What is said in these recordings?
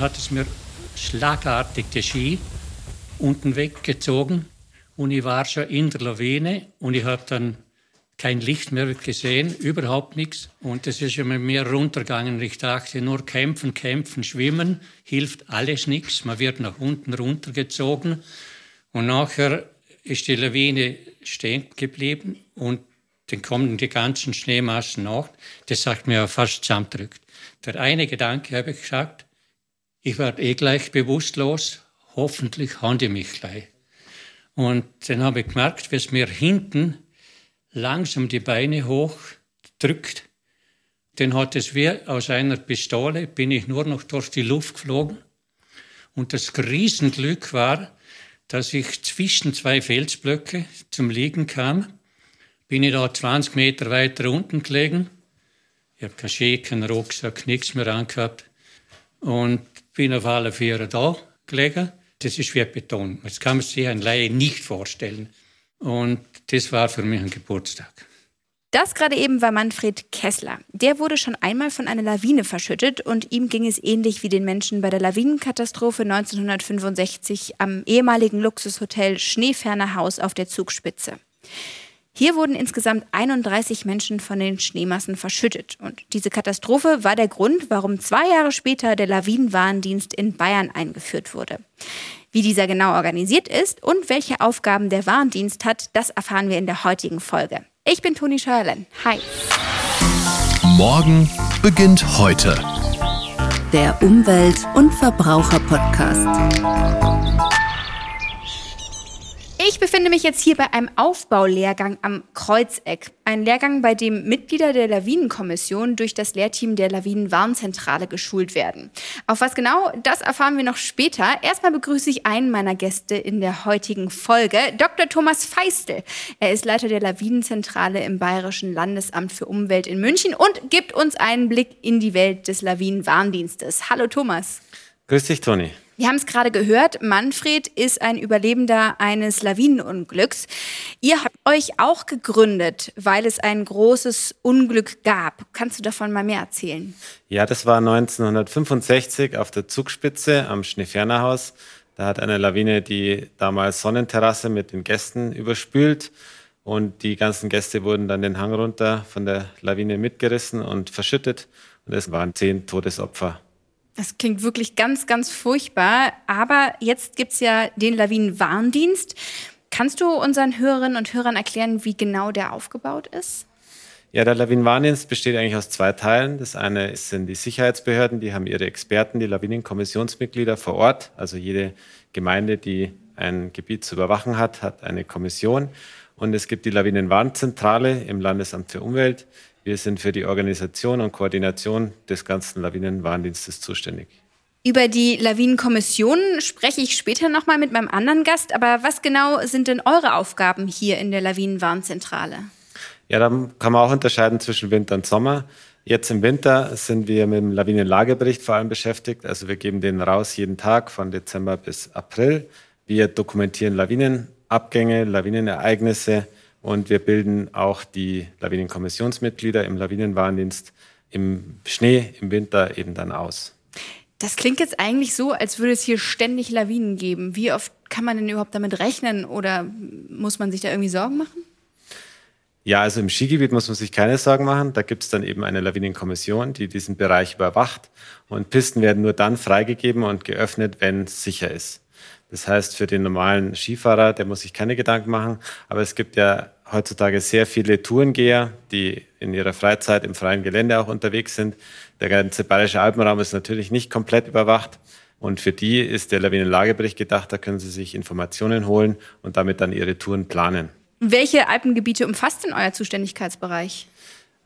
dann hat es mir schlagartig die Ski unten weggezogen und ich war schon in der Lawine und ich habe dann kein Licht mehr gesehen, überhaupt nichts. Und es ist immer mehr runtergegangen. Ich dachte, nur kämpfen, kämpfen, schwimmen hilft alles nichts. Man wird nach unten runtergezogen. Und nachher ist die Lawine stehen geblieben und dann kommen die ganzen Schneemassen nach. Das sagt mir fast zusammendrückt. Der eine Gedanke habe ich gesagt, ich werde eh gleich bewusstlos, hoffentlich haben die mich gleich. Und dann habe ich gemerkt, wie es mir hinten langsam die Beine hoch drückt. Dann hat es wie aus einer Pistole, bin ich nur noch durch die Luft geflogen. Und das Riesenglück war, dass ich zwischen zwei Felsblöcke zum Liegen kam. Bin ich da 20 Meter weiter unten gelegen. Ich habe keinen Ski, keinen Rucksack, nichts mehr angehabt. Und bin auf alle Viere da gelegen. Das ist wie Beton. Das kann man sich ein Laie nicht vorstellen. Und das war für mich ein Geburtstag. Das gerade eben war Manfred Kessler. Der wurde schon einmal von einer Lawine verschüttet und ihm ging es ähnlich wie den Menschen bei der Lawinenkatastrophe 1965 am ehemaligen Luxushotel Schneeferner Haus auf der Zugspitze. Hier wurden insgesamt 31 Menschen von den Schneemassen verschüttet. Und diese Katastrophe war der Grund, warum zwei Jahre später der Lawinenwarndienst in Bayern eingeführt wurde. Wie dieser genau organisiert ist und welche Aufgaben der Warndienst hat, das erfahren wir in der heutigen Folge. Ich bin Toni Scheuerlen. Hi. Morgen beginnt heute. Der Umwelt- und Verbraucher-Podcast. Ich befinde mich jetzt hier bei einem Aufbaulehrgang am Kreuzeck. Ein Lehrgang, bei dem Mitglieder der Lawinenkommission durch das Lehrteam der Lawinenwarnzentrale geschult werden. Auf was genau, das erfahren wir noch später. Erstmal begrüße ich einen meiner Gäste in der heutigen Folge, Dr. Thomas Feistel. Er ist Leiter der Lawinenzentrale im Bayerischen Landesamt für Umwelt in München und gibt uns einen Blick in die Welt des Lawinenwarndienstes. Hallo Thomas. Grüß dich, Toni. Wir haben es gerade gehört, Manfred ist ein Überlebender eines Lawinenunglücks. Ihr habt euch auch gegründet, weil es ein großes Unglück gab. Kannst du davon mal mehr erzählen? Ja, das war 1965 auf der Zugspitze am Schneefernerhaus. Da hat eine Lawine die damals Sonnenterrasse mit den Gästen überspült und die ganzen Gäste wurden dann den Hang runter von der Lawine mitgerissen und verschüttet und es waren zehn Todesopfer. Das klingt wirklich ganz, ganz furchtbar. Aber jetzt gibt es ja den Lawinenwarndienst. Kannst du unseren Hörerinnen und Hörern erklären, wie genau der aufgebaut ist? Ja, der Lawinenwarndienst besteht eigentlich aus zwei Teilen. Das eine sind die Sicherheitsbehörden, die haben ihre Experten, die Lawinenkommissionsmitglieder vor Ort. Also jede Gemeinde, die ein Gebiet zu überwachen hat, hat eine Kommission. Und es gibt die Lawinenwarnzentrale im Landesamt für Umwelt, wir sind für die Organisation und Koordination des ganzen Lawinenwarndienstes zuständig. Über die Lawinenkommission spreche ich später nochmal mit meinem anderen Gast. Aber was genau sind denn eure Aufgaben hier in der Lawinenwarnzentrale? Ja, da kann man auch unterscheiden zwischen Winter und Sommer. Jetzt im Winter sind wir mit dem Lawinenlagebericht vor allem beschäftigt. Also wir geben den raus jeden Tag von Dezember bis April. Wir dokumentieren Lawinenabgänge, Lawinenereignisse, und wir bilden auch die Lawinenkommissionsmitglieder im Lawinenwarndienst im Schnee im Winter eben dann aus. Das klingt jetzt eigentlich so, als würde es hier ständig Lawinen geben. Wie oft kann man denn überhaupt damit rechnen oder muss man sich da irgendwie Sorgen machen? Ja, also im Skigebiet muss man sich keine Sorgen machen. Da gibt es dann eben eine Lawinenkommission, die diesen Bereich überwacht. Und Pisten werden nur dann freigegeben und geöffnet, wenn es sicher ist. Das heißt, für den normalen Skifahrer, der muss sich keine Gedanken machen. Aber es gibt ja heutzutage sehr viele Tourengeher, die in ihrer Freizeit im freien Gelände auch unterwegs sind. Der ganze Bayerische Alpenraum ist natürlich nicht komplett überwacht. Und für die ist der Lawinenlagebericht gedacht. Da können sie sich Informationen holen und damit dann ihre Touren planen. Welche Alpengebiete umfasst denn euer Zuständigkeitsbereich?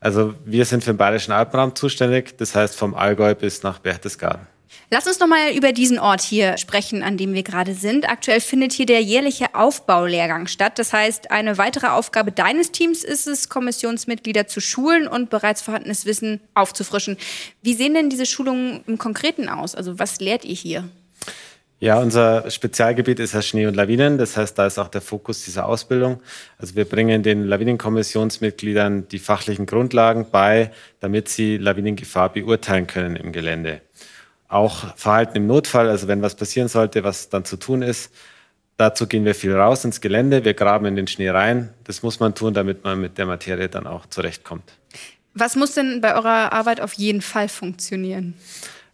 Also wir sind für den Bayerischen Alpenraum zuständig. Das heißt vom Allgäu bis nach Berchtesgaden. Lass uns noch mal über diesen Ort hier sprechen, an dem wir gerade sind. Aktuell findet hier der jährliche Aufbaulehrgang statt. Das heißt, eine weitere Aufgabe deines Teams ist es, Kommissionsmitglieder zu schulen und bereits vorhandenes Wissen aufzufrischen. Wie sehen denn diese Schulungen im Konkreten aus? Also was lehrt ihr hier? Ja, unser Spezialgebiet ist ja Schnee und Lawinen. Das heißt, da ist auch der Fokus dieser Ausbildung. Also wir bringen den Lawinenkommissionsmitgliedern die fachlichen Grundlagen bei, damit sie Lawinengefahr beurteilen können im Gelände. Auch Verhalten im Notfall, also wenn was passieren sollte, was dann zu tun ist. Dazu gehen wir viel raus ins Gelände, wir graben in den Schnee rein. Das muss man tun, damit man mit der Materie dann auch zurechtkommt. Was muss denn bei eurer Arbeit auf jeden Fall funktionieren?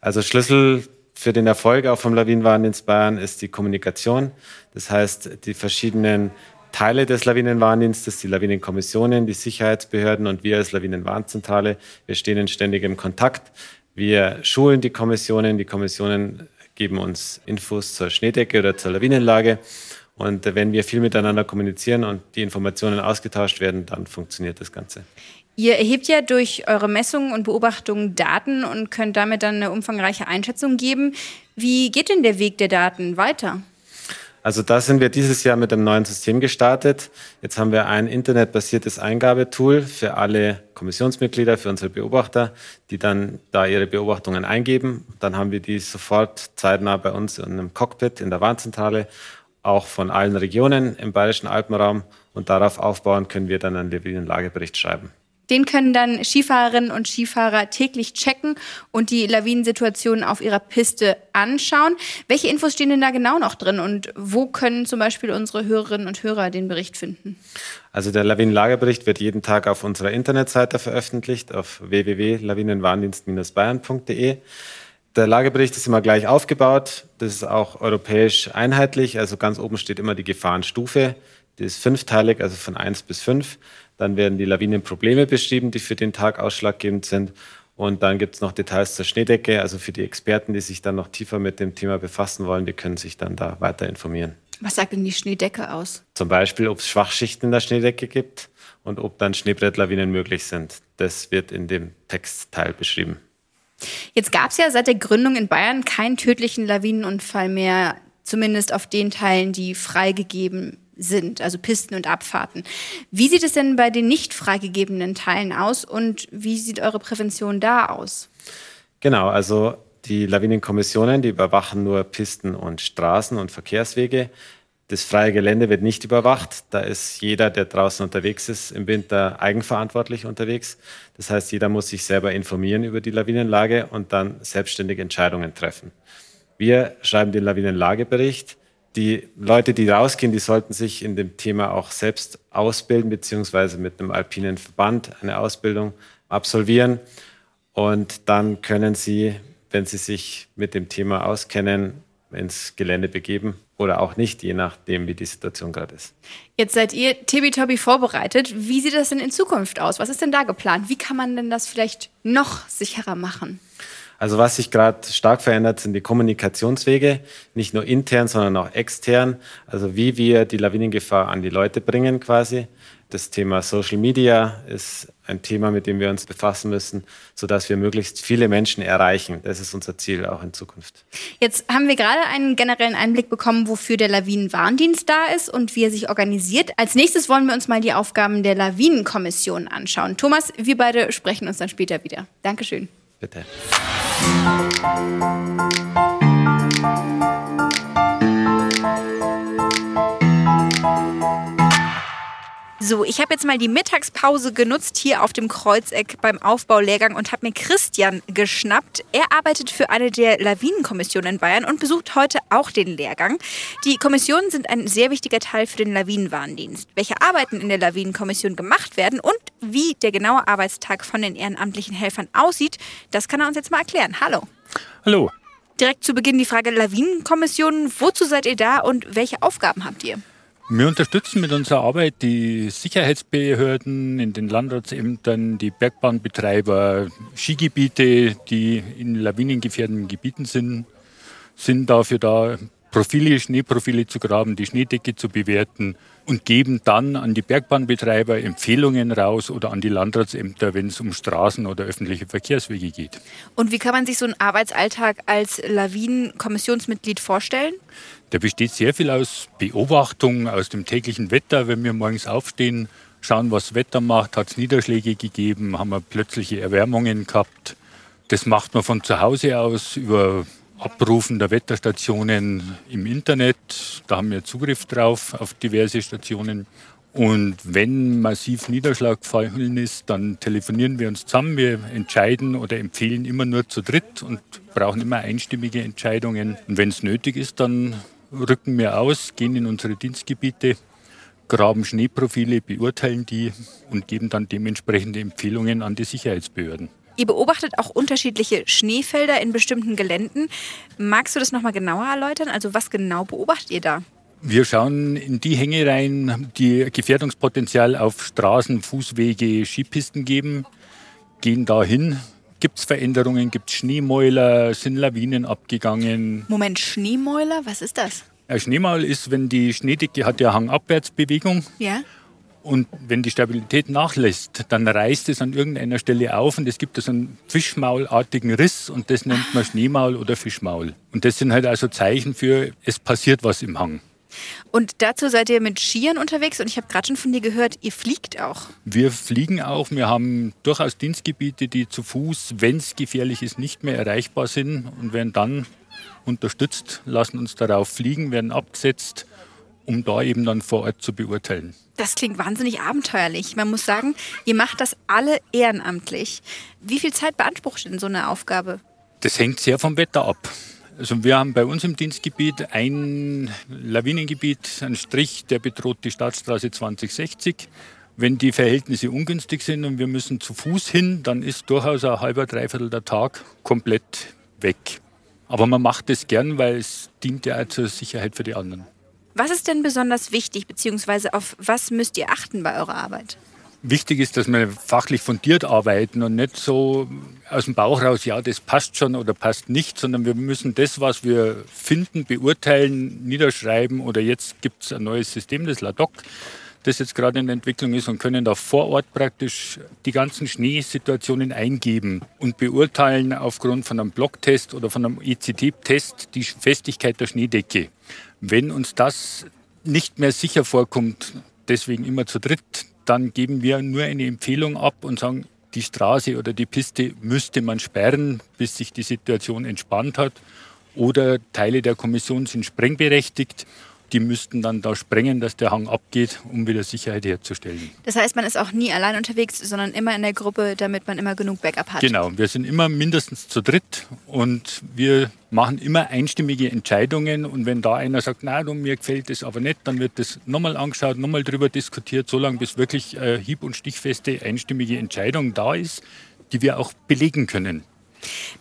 Also Schlüssel für den Erfolg auch vom Lawinenwarndienst Bayern ist die Kommunikation. Das heißt, die verschiedenen Teile des Lawinenwarndienstes, die Lawinenkommissionen, die Sicherheitsbehörden und wir als Lawinenwarnzentrale, wir stehen in ständigem Kontakt. Wir schulen die Kommissionen, die Kommissionen geben uns Infos zur Schneedecke oder zur Lawinenlage. Und wenn wir viel miteinander kommunizieren und die Informationen ausgetauscht werden, dann funktioniert das Ganze. Ihr erhebt ja durch eure Messungen und Beobachtungen Daten und könnt damit dann eine umfangreiche Einschätzung geben. Wie geht denn der Weg der Daten weiter? Also da sind wir dieses Jahr mit einem neuen System gestartet. Jetzt haben wir ein internetbasiertes Eingabetool für alle Kommissionsmitglieder, für unsere Beobachter, die dann da ihre Beobachtungen eingeben. Dann haben wir die sofort zeitnah bei uns in einem Cockpit in der Warnzentrale, auch von allen Regionen im Bayerischen Alpenraum. Und darauf aufbauen können wir dann einen Lagebericht schreiben. Den können dann Skifahrerinnen und Skifahrer täglich checken und die Lawinensituation auf ihrer Piste anschauen. Welche Infos stehen denn da genau noch drin und wo können zum Beispiel unsere Hörerinnen und Hörer den Bericht finden? Also der Lawinenlagebericht wird jeden Tag auf unserer Internetseite veröffentlicht, auf www.lawinenwarndienst-bayern.de. Der Lagebericht ist immer gleich aufgebaut. Das ist auch europäisch einheitlich. Also ganz oben steht immer die Gefahrenstufe. Die ist fünfteilig, also von 1 bis 5. Dann werden die Lawinenprobleme beschrieben, die für den Tag ausschlaggebend sind. Und dann gibt es noch Details zur Schneedecke. Also für die Experten, die sich dann noch tiefer mit dem Thema befassen wollen, die können sich dann da weiter informieren. Was sagt denn die Schneedecke aus? Zum Beispiel, ob es Schwachschichten in der Schneedecke gibt und ob dann Schneebrettlawinen möglich sind. Das wird in dem Textteil beschrieben. Jetzt gab es ja seit der Gründung in Bayern keinen tödlichen Lawinenunfall mehr, zumindest auf den Teilen, die freigegeben sind, also Pisten und Abfahrten. Wie sieht es denn bei den nicht freigegebenen Teilen aus und wie sieht eure Prävention da aus? Genau, also die Lawinenkommissionen, die überwachen nur Pisten und Straßen und Verkehrswege. Das freie Gelände wird nicht überwacht. Da ist jeder, der draußen unterwegs ist, im Winter eigenverantwortlich unterwegs. Das heißt, jeder muss sich selber informieren über die Lawinenlage und dann selbstständig Entscheidungen treffen. Wir schreiben den Lawinenlagebericht die Leute, die rausgehen, die sollten sich in dem Thema auch selbst ausbilden, beziehungsweise mit einem alpinen Verband eine Ausbildung absolvieren. Und dann können sie, wenn sie sich mit dem Thema auskennen, ins Gelände begeben oder auch nicht, je nachdem, wie die Situation gerade ist. Jetzt seid ihr Tibi-Tobi vorbereitet. Wie sieht das denn in Zukunft aus? Was ist denn da geplant? Wie kann man denn das vielleicht noch sicherer machen? Also was sich gerade stark verändert, sind die Kommunikationswege, nicht nur intern, sondern auch extern. Also wie wir die Lawinengefahr an die Leute bringen quasi. Das Thema Social Media ist ein Thema, mit dem wir uns befassen müssen, sodass wir möglichst viele Menschen erreichen. Das ist unser Ziel auch in Zukunft. Jetzt haben wir gerade einen generellen Einblick bekommen, wofür der Lawinenwarndienst da ist und wie er sich organisiert. Als nächstes wollen wir uns mal die Aufgaben der Lawinenkommission anschauen. Thomas, wir beide sprechen uns dann später wieder. Dankeschön. Bitte. So, ich habe jetzt mal die Mittagspause genutzt hier auf dem Kreuzeck beim Aufbaulehrgang und habe mir Christian geschnappt. Er arbeitet für eine der Lawinenkommissionen in Bayern und besucht heute auch den Lehrgang. Die Kommissionen sind ein sehr wichtiger Teil für den Lawinenwarndienst. Welche Arbeiten in der Lawinenkommission gemacht werden und wie der genaue Arbeitstag von den ehrenamtlichen Helfern aussieht, das kann er uns jetzt mal erklären. Hallo. Hallo. Direkt zu Beginn die Frage Lawinenkommissionen. Wozu seid ihr da und welche Aufgaben habt ihr? Wir unterstützen mit unserer Arbeit die Sicherheitsbehörden in den Landratsämtern, die Bergbahnbetreiber, Skigebiete, die in lawinengefährdenden Gebieten sind, sind dafür da, Profile, Schneeprofile zu graben, die Schneedecke zu bewerten und geben dann an die Bergbahnbetreiber Empfehlungen raus oder an die Landratsämter, wenn es um Straßen oder öffentliche Verkehrswege geht. Und wie kann man sich so einen Arbeitsalltag als Lawinenkommissionsmitglied vorstellen? Der besteht sehr viel aus Beobachtung, aus dem täglichen Wetter. Wenn wir morgens aufstehen, schauen, was das Wetter macht, hat es Niederschläge gegeben, haben wir plötzliche Erwärmungen gehabt. Das macht man von zu Hause aus über Abrufen der Wetterstationen im Internet. Da haben wir Zugriff drauf auf diverse Stationen. Und wenn massiv Niederschlag gefallen ist, dann telefonieren wir uns zusammen. Wir entscheiden oder empfehlen immer nur zu dritt und brauchen immer einstimmige Entscheidungen. Und wenn es nötig ist, dann rücken wir aus, gehen in unsere Dienstgebiete, graben Schneeprofile, beurteilen die und geben dann dementsprechende Empfehlungen an die Sicherheitsbehörden. Ihr beobachtet auch unterschiedliche Schneefelder in bestimmten Geländen. Magst du das nochmal genauer erläutern? Also was genau beobachtet ihr da? Wir schauen in die Hänge rein, die Gefährdungspotenzial auf Straßen, Fußwege, Skipisten geben, gehen dahin. Gibt es Veränderungen? Gibt es Schneemäuler? Sind Lawinen abgegangen? Moment, Schneemäuler? Was ist das? Ein Schneemaul ist, wenn die Schneedecke hat ja Hangabwärtsbewegung. Ja. Und wenn die Stabilität nachlässt, dann reißt es an irgendeiner Stelle auf und es gibt so einen Fischmaulartigen Riss und das nennt man Schneemaul oder Fischmaul. Und das sind halt also Zeichen für, es passiert was im Hang. Und dazu seid ihr mit Skiern unterwegs und ich habe gerade schon von dir gehört, ihr fliegt auch. Wir fliegen auch. Wir haben durchaus Dienstgebiete, die zu Fuß, wenn es gefährlich ist, nicht mehr erreichbar sind und werden dann unterstützt, lassen uns darauf fliegen, werden abgesetzt, um da eben dann vor Ort zu beurteilen. Das klingt wahnsinnig abenteuerlich. Man muss sagen, ihr macht das alle ehrenamtlich. Wie viel Zeit beansprucht denn so eine Aufgabe? Das hängt sehr vom Wetter ab. Also wir haben bei uns im Dienstgebiet ein Lawinengebiet, einen Strich, der bedroht die Staatsstraße 2060. Wenn die Verhältnisse ungünstig sind und wir müssen zu Fuß hin, dann ist durchaus ein halber, dreiviertel der Tag komplett weg. Aber man macht es gern, weil es dient ja zur Sicherheit für die anderen. Was ist denn besonders wichtig, beziehungsweise auf was müsst ihr achten bei eurer Arbeit? Wichtig ist, dass wir fachlich fundiert arbeiten und nicht so aus dem Bauch raus, ja, das passt schon oder passt nicht, sondern wir müssen das, was wir finden, beurteilen, niederschreiben oder jetzt gibt es ein neues System, das LADOC, das jetzt gerade in Entwicklung ist und können da vor Ort praktisch die ganzen Schneesituationen eingeben und beurteilen aufgrund von einem Blocktest oder von einem ECT-Test die Festigkeit der Schneedecke. Wenn uns das nicht mehr sicher vorkommt, deswegen immer zu dritt, dann geben wir nur eine Empfehlung ab und sagen, die Straße oder die Piste müsste man sperren, bis sich die Situation entspannt hat. Oder Teile der Kommission sind sprengberechtigt die müssten dann da sprengen, dass der Hang abgeht, um wieder Sicherheit herzustellen. Das heißt, man ist auch nie allein unterwegs, sondern immer in der Gruppe, damit man immer genug Backup hat. Genau, wir sind immer mindestens zu dritt und wir machen immer einstimmige Entscheidungen. Und wenn da einer sagt, na, mir gefällt das aber nicht, dann wird das nochmal angeschaut, nochmal drüber diskutiert, solange bis wirklich äh, hieb- und stichfeste einstimmige Entscheidung da ist, die wir auch belegen können.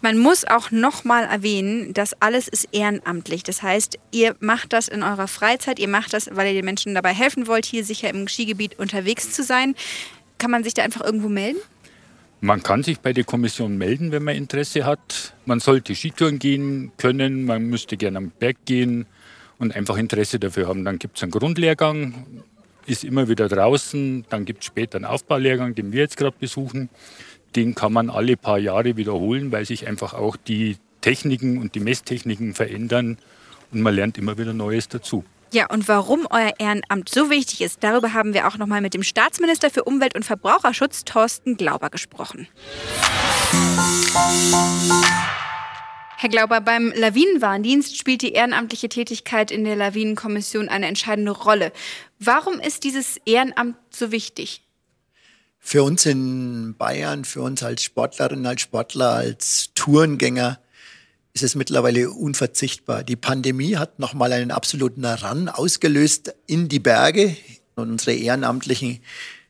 Man muss auch nochmal erwähnen, dass alles ist ehrenamtlich. Das heißt, ihr macht das in eurer Freizeit, ihr macht das, weil ihr den Menschen dabei helfen wollt, hier sicher im Skigebiet unterwegs zu sein. Kann man sich da einfach irgendwo melden? Man kann sich bei der Kommission melden, wenn man Interesse hat. Man sollte Skitouren gehen können, man müsste gerne am Berg gehen und einfach Interesse dafür haben. Dann gibt es einen Grundlehrgang, ist immer wieder draußen. Dann gibt es später einen Aufbaulehrgang, den wir jetzt gerade besuchen den kann man alle paar Jahre wiederholen, weil sich einfach auch die Techniken und die Messtechniken verändern und man lernt immer wieder Neues dazu. Ja, und warum euer Ehrenamt so wichtig ist, darüber haben wir auch noch mal mit dem Staatsminister für Umwelt und Verbraucherschutz, Thorsten Glauber, gesprochen. Herr Glauber, beim Lawinenwarndienst spielt die ehrenamtliche Tätigkeit in der Lawinenkommission eine entscheidende Rolle. Warum ist dieses Ehrenamt so wichtig? Für uns in Bayern, für uns als Sportlerinnen, als Sportler, als Tourengänger ist es mittlerweile unverzichtbar. Die Pandemie hat nochmal einen absoluten Run ausgelöst in die Berge und unsere Ehrenamtlichen,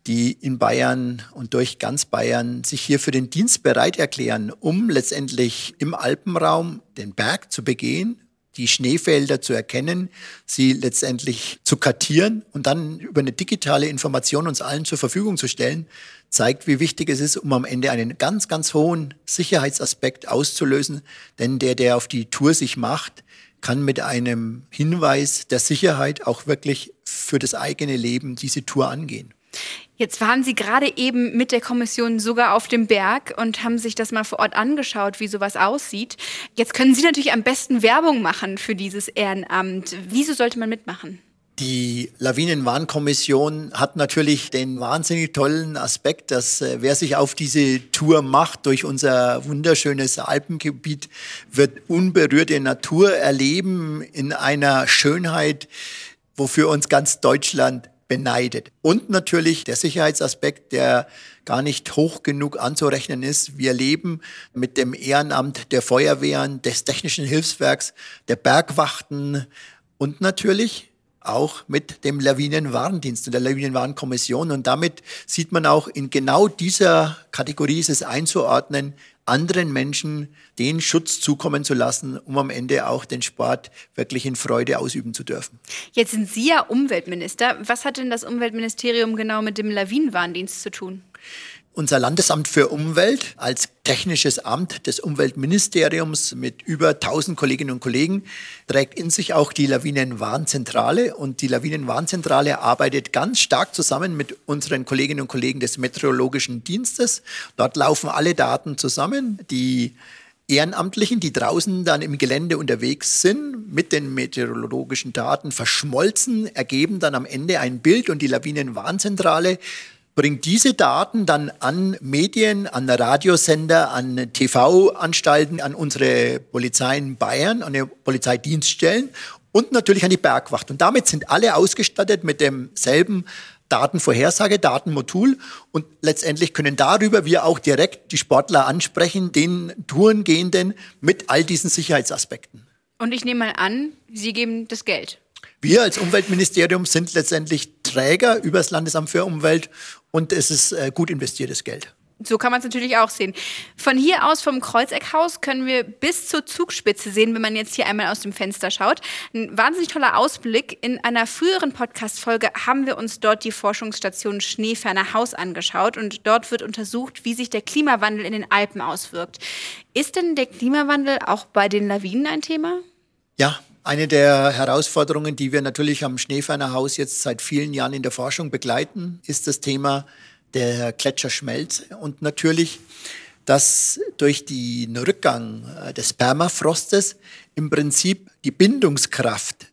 die in Bayern und durch ganz Bayern sich hier für den Dienst bereit erklären, um letztendlich im Alpenraum den Berg zu begehen, die Schneefelder zu erkennen, sie letztendlich zu kartieren und dann über eine digitale Information uns allen zur Verfügung zu stellen, zeigt, wie wichtig es ist, um am Ende einen ganz, ganz hohen Sicherheitsaspekt auszulösen. Denn der, der auf die Tour sich macht, kann mit einem Hinweis der Sicherheit auch wirklich für das eigene Leben diese Tour angehen. Jetzt waren Sie gerade eben mit der Kommission sogar auf dem Berg und haben sich das mal vor Ort angeschaut, wie sowas aussieht. Jetzt können Sie natürlich am besten Werbung machen für dieses Ehrenamt. Wieso sollte man mitmachen? Die Lawinenwarnkommission hat natürlich den wahnsinnig tollen Aspekt, dass äh, wer sich auf diese Tour macht durch unser wunderschönes Alpengebiet, wird unberührte Natur erleben in einer Schönheit, wofür uns ganz Deutschland beneidet. Und natürlich der Sicherheitsaspekt, der gar nicht hoch genug anzurechnen ist. Wir leben mit dem Ehrenamt der Feuerwehren, des Technischen Hilfswerks, der Bergwachten und natürlich auch mit dem Lawinenwarndienst und der Lawinenwarnkommission. Und damit sieht man auch, in genau dieser Kategorie ist es einzuordnen, anderen Menschen den Schutz zukommen zu lassen, um am Ende auch den Sport wirklich in Freude ausüben zu dürfen. Jetzt sind Sie ja Umweltminister. Was hat denn das Umweltministerium genau mit dem Lawinenwarndienst zu tun? Unser Landesamt für Umwelt als technisches Amt des Umweltministeriums mit über 1000 Kolleginnen und Kollegen trägt in sich auch die Lawinenwarnzentrale. Und die Lawinenwarnzentrale arbeitet ganz stark zusammen mit unseren Kolleginnen und Kollegen des Meteorologischen Dienstes. Dort laufen alle Daten zusammen. Die Ehrenamtlichen, die draußen dann im Gelände unterwegs sind, mit den meteorologischen Daten verschmolzen, ergeben dann am Ende ein Bild und die Lawinenwarnzentrale bringt diese Daten dann an Medien, an Radiosender, an TV-Anstalten, an unsere Polizei in Bayern, an die Polizeidienststellen und natürlich an die Bergwacht. Und damit sind alle ausgestattet mit demselben Datenvorhersage, Datenmodul und letztendlich können darüber wir auch direkt die Sportler ansprechen, den Tourengehenden mit all diesen Sicherheitsaspekten. Und ich nehme mal an, Sie geben das Geld. Wir als Umweltministerium sind letztendlich Träger über das Landesamt für Umwelt und es ist äh, gut investiertes Geld. So kann man es natürlich auch sehen. Von hier aus vom Kreuzeckhaus können wir bis zur Zugspitze sehen, wenn man jetzt hier einmal aus dem Fenster schaut. Ein wahnsinnig toller Ausblick. In einer früheren Podcast-Folge haben wir uns dort die Forschungsstation Schneeferner Haus angeschaut und dort wird untersucht, wie sich der Klimawandel in den Alpen auswirkt. Ist denn der Klimawandel auch bei den Lawinen ein Thema? Ja, eine der Herausforderungen, die wir natürlich am Schneeferner Haus jetzt seit vielen Jahren in der Forschung begleiten, ist das Thema der Gletscherschmelze und natürlich, dass durch den Rückgang äh, des Permafrostes im Prinzip die Bindungskraft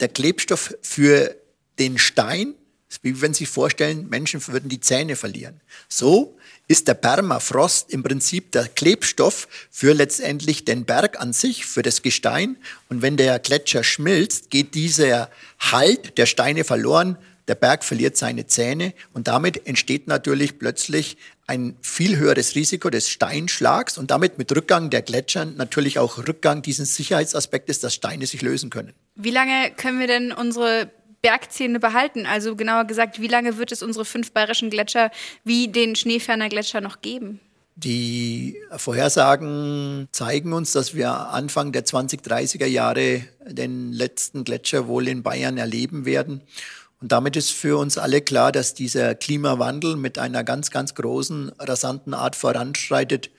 der Klebstoff für den Stein, wie wenn Sie sich vorstellen, Menschen würden die Zähne verlieren. So ist der Permafrost im Prinzip der Klebstoff für letztendlich den Berg an sich, für das Gestein. Und wenn der Gletscher schmilzt, geht dieser Halt der Steine verloren, der Berg verliert seine Zähne und damit entsteht natürlich plötzlich ein viel höheres Risiko des Steinschlags und damit mit Rückgang der Gletscher natürlich auch Rückgang dieses Sicherheitsaspektes, dass Steine sich lösen können. Wie lange können wir denn unsere Bergzähne behalten? Also genauer gesagt, wie lange wird es unsere fünf bayerischen Gletscher wie den Schneeferner Gletscher noch geben? Die Vorhersagen zeigen uns, dass wir Anfang der 2030er Jahre den letzten Gletscher wohl in Bayern erleben werden. Und damit ist für uns alle klar, dass dieser Klimawandel mit einer ganz, ganz großen, rasanten Art voranschreitet.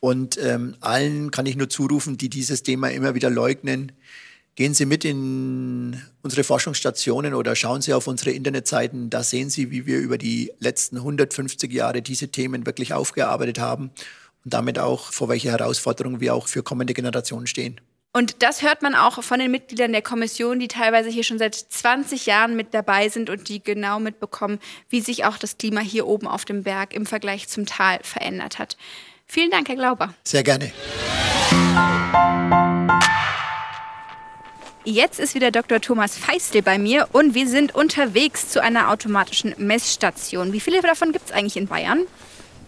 Und ähm, allen kann ich nur zurufen, die dieses Thema immer wieder leugnen, gehen Sie mit in unsere Forschungsstationen oder schauen Sie auf unsere Internetseiten. Da sehen Sie, wie wir über die letzten 150 Jahre diese Themen wirklich aufgearbeitet haben und damit auch vor welche Herausforderungen wir auch für kommende Generationen stehen. Und das hört man auch von den Mitgliedern der Kommission, die teilweise hier schon seit 20 Jahren mit dabei sind und die genau mitbekommen, wie sich auch das Klima hier oben auf dem Berg im Vergleich zum Tal verändert hat. Vielen Dank, Herr Glauber. Sehr gerne. Jetzt ist wieder Dr. Thomas Feistel bei mir und wir sind unterwegs zu einer automatischen Messstation. Wie viele davon gibt es eigentlich in Bayern?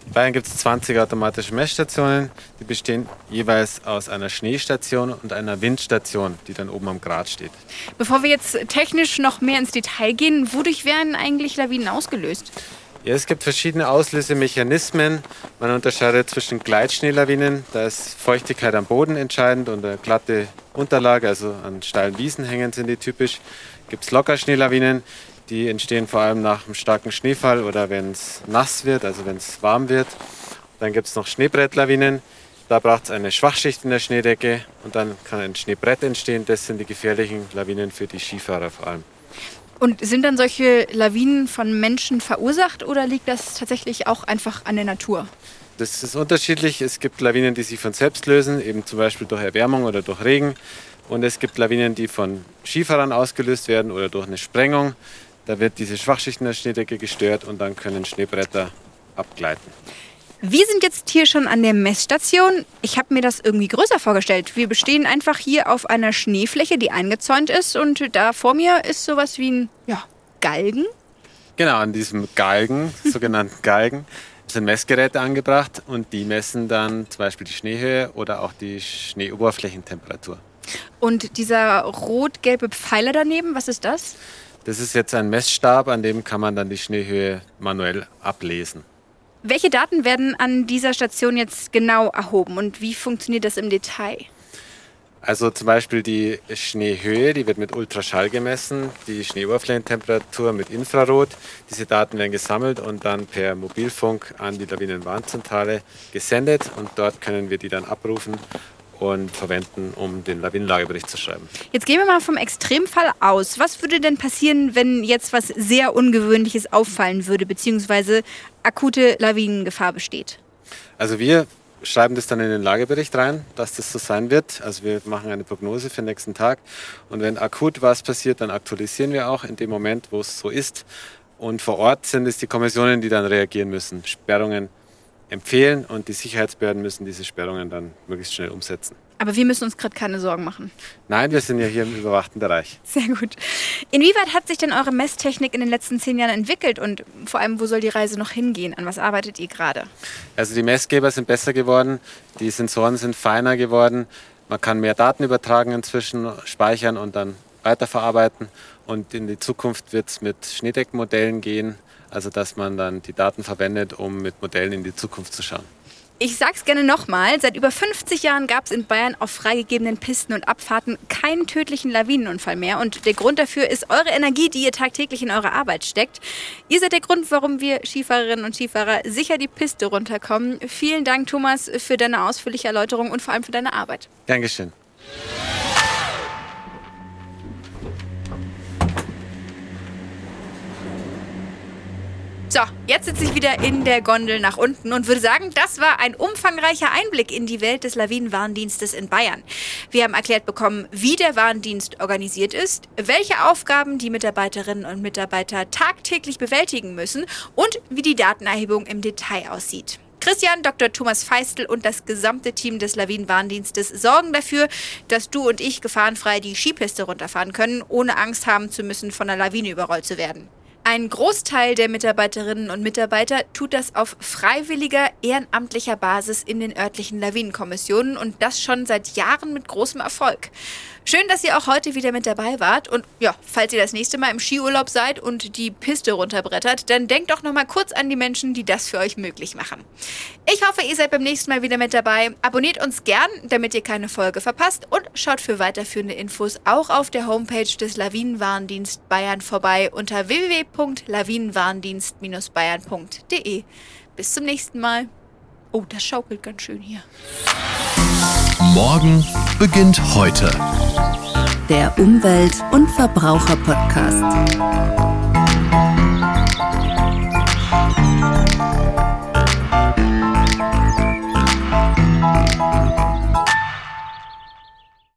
In Bayern gibt es 20 automatische Messstationen. Die bestehen jeweils aus einer Schneestation und einer Windstation, die dann oben am Grat steht. Bevor wir jetzt technisch noch mehr ins Detail gehen, wodurch werden eigentlich Lawinen ausgelöst? Ja, es gibt verschiedene Auslösemechanismen. Man unterscheidet zwischen Gleitschneelawinen, da ist Feuchtigkeit am Boden entscheidend und eine glatte Unterlage, also an steilen Wiesen hängen sind die typisch. Gibt es Lockerschneelawinen, die entstehen vor allem nach einem starken Schneefall oder wenn es nass wird, also wenn es warm wird. Dann gibt es noch Schneebrettlawinen. Da braucht es eine Schwachschicht in der Schneedecke und dann kann ein Schneebrett entstehen. Das sind die gefährlichen Lawinen für die Skifahrer vor allem. Und sind dann solche Lawinen von Menschen verursacht oder liegt das tatsächlich auch einfach an der Natur? Das ist unterschiedlich. Es gibt Lawinen, die sich von selbst lösen, eben zum Beispiel durch Erwärmung oder durch Regen. Und es gibt Lawinen, die von Skifahrern ausgelöst werden oder durch eine Sprengung. Da wird diese Schwachschicht in der Schneedecke gestört und dann können Schneebretter abgleiten. Wir sind jetzt hier schon an der Messstation. Ich habe mir das irgendwie größer vorgestellt. Wir bestehen einfach hier auf einer Schneefläche, die eingezäunt ist. Und da vor mir ist sowas wie ein ja, Galgen. Genau, an diesem Galgen, sogenannten Galgen, sind Messgeräte angebracht und die messen dann zum Beispiel die Schneehöhe oder auch die Schneeoberflächentemperatur. Und dieser rot-gelbe Pfeiler daneben, was ist das? Das ist jetzt ein Messstab, an dem kann man dann die Schneehöhe manuell ablesen. Welche Daten werden an dieser Station jetzt genau erhoben und wie funktioniert das im Detail? Also zum Beispiel die Schneehöhe, die wird mit Ultraschall gemessen, die Schneeoberflächentemperatur mit Infrarot. Diese Daten werden gesammelt und dann per Mobilfunk an die Lawinenwarnzentrale gesendet und dort können wir die dann abrufen und verwenden, um den Lawinenlagebericht zu schreiben. Jetzt gehen wir mal vom Extremfall aus. Was würde denn passieren, wenn jetzt was sehr Ungewöhnliches auffallen würde, beziehungsweise akute Lawinengefahr besteht? Also wir schreiben das dann in den Lagebericht rein, dass das so sein wird. Also wir machen eine Prognose für den nächsten Tag. Und wenn akut was passiert, dann aktualisieren wir auch in dem Moment, wo es so ist. Und vor Ort sind es die Kommissionen, die dann reagieren müssen, Sperrungen empfehlen und die Sicherheitsbehörden müssen diese Sperrungen dann möglichst schnell umsetzen. Aber wir müssen uns gerade keine Sorgen machen. Nein, wir sind ja hier im überwachten Bereich. Sehr gut. Inwieweit hat sich denn eure Messtechnik in den letzten zehn Jahren entwickelt und vor allem, wo soll die Reise noch hingehen? An was arbeitet ihr gerade? Also die Messgeber sind besser geworden, die Sensoren sind feiner geworden, man kann mehr Daten übertragen inzwischen, speichern und dann weiterverarbeiten. Und in die Zukunft wird es mit Schneedeckmodellen gehen, also dass man dann die Daten verwendet, um mit Modellen in die Zukunft zu schauen. Ich sag's gerne nochmal, seit über 50 Jahren gab es in Bayern auf freigegebenen Pisten und Abfahrten keinen tödlichen Lawinenunfall mehr. Und der Grund dafür ist eure Energie, die ihr tagtäglich in eure Arbeit steckt. Ihr seid der Grund, warum wir Skifahrerinnen und Skifahrer sicher die Piste runterkommen. Vielen Dank, Thomas, für deine ausführliche Erläuterung und vor allem für deine Arbeit. Dankeschön. So, jetzt sitze ich wieder in der Gondel nach unten und würde sagen, das war ein umfangreicher Einblick in die Welt des Lawinenwarndienstes in Bayern. Wir haben erklärt bekommen, wie der Warndienst organisiert ist, welche Aufgaben die Mitarbeiterinnen und Mitarbeiter tagtäglich bewältigen müssen und wie die Datenerhebung im Detail aussieht. Christian, Dr. Thomas Feistel und das gesamte Team des Lawinenwarndienstes sorgen dafür, dass du und ich gefahrenfrei die Skipiste runterfahren können, ohne Angst haben zu müssen, von einer Lawine überrollt zu werden. Ein Großteil der Mitarbeiterinnen und Mitarbeiter tut das auf freiwilliger, ehrenamtlicher Basis in den örtlichen Lawinenkommissionen und das schon seit Jahren mit großem Erfolg. Schön, dass ihr auch heute wieder mit dabei wart und ja, falls ihr das nächste Mal im Skiurlaub seid und die Piste runterbrettert, dann denkt doch noch mal kurz an die Menschen, die das für euch möglich machen. Ich hoffe, ihr seid beim nächsten Mal wieder mit dabei. Abonniert uns gern, damit ihr keine Folge verpasst und schaut für weiterführende Infos auch auf der Homepage des Lawinenwarndienst Bayern vorbei unter www.lawinenwarndienst-bayern.de. Bis zum nächsten Mal. Oh, das schaukelt ganz schön hier. Morgen beginnt heute. Der Umwelt- und Verbraucher-Podcast.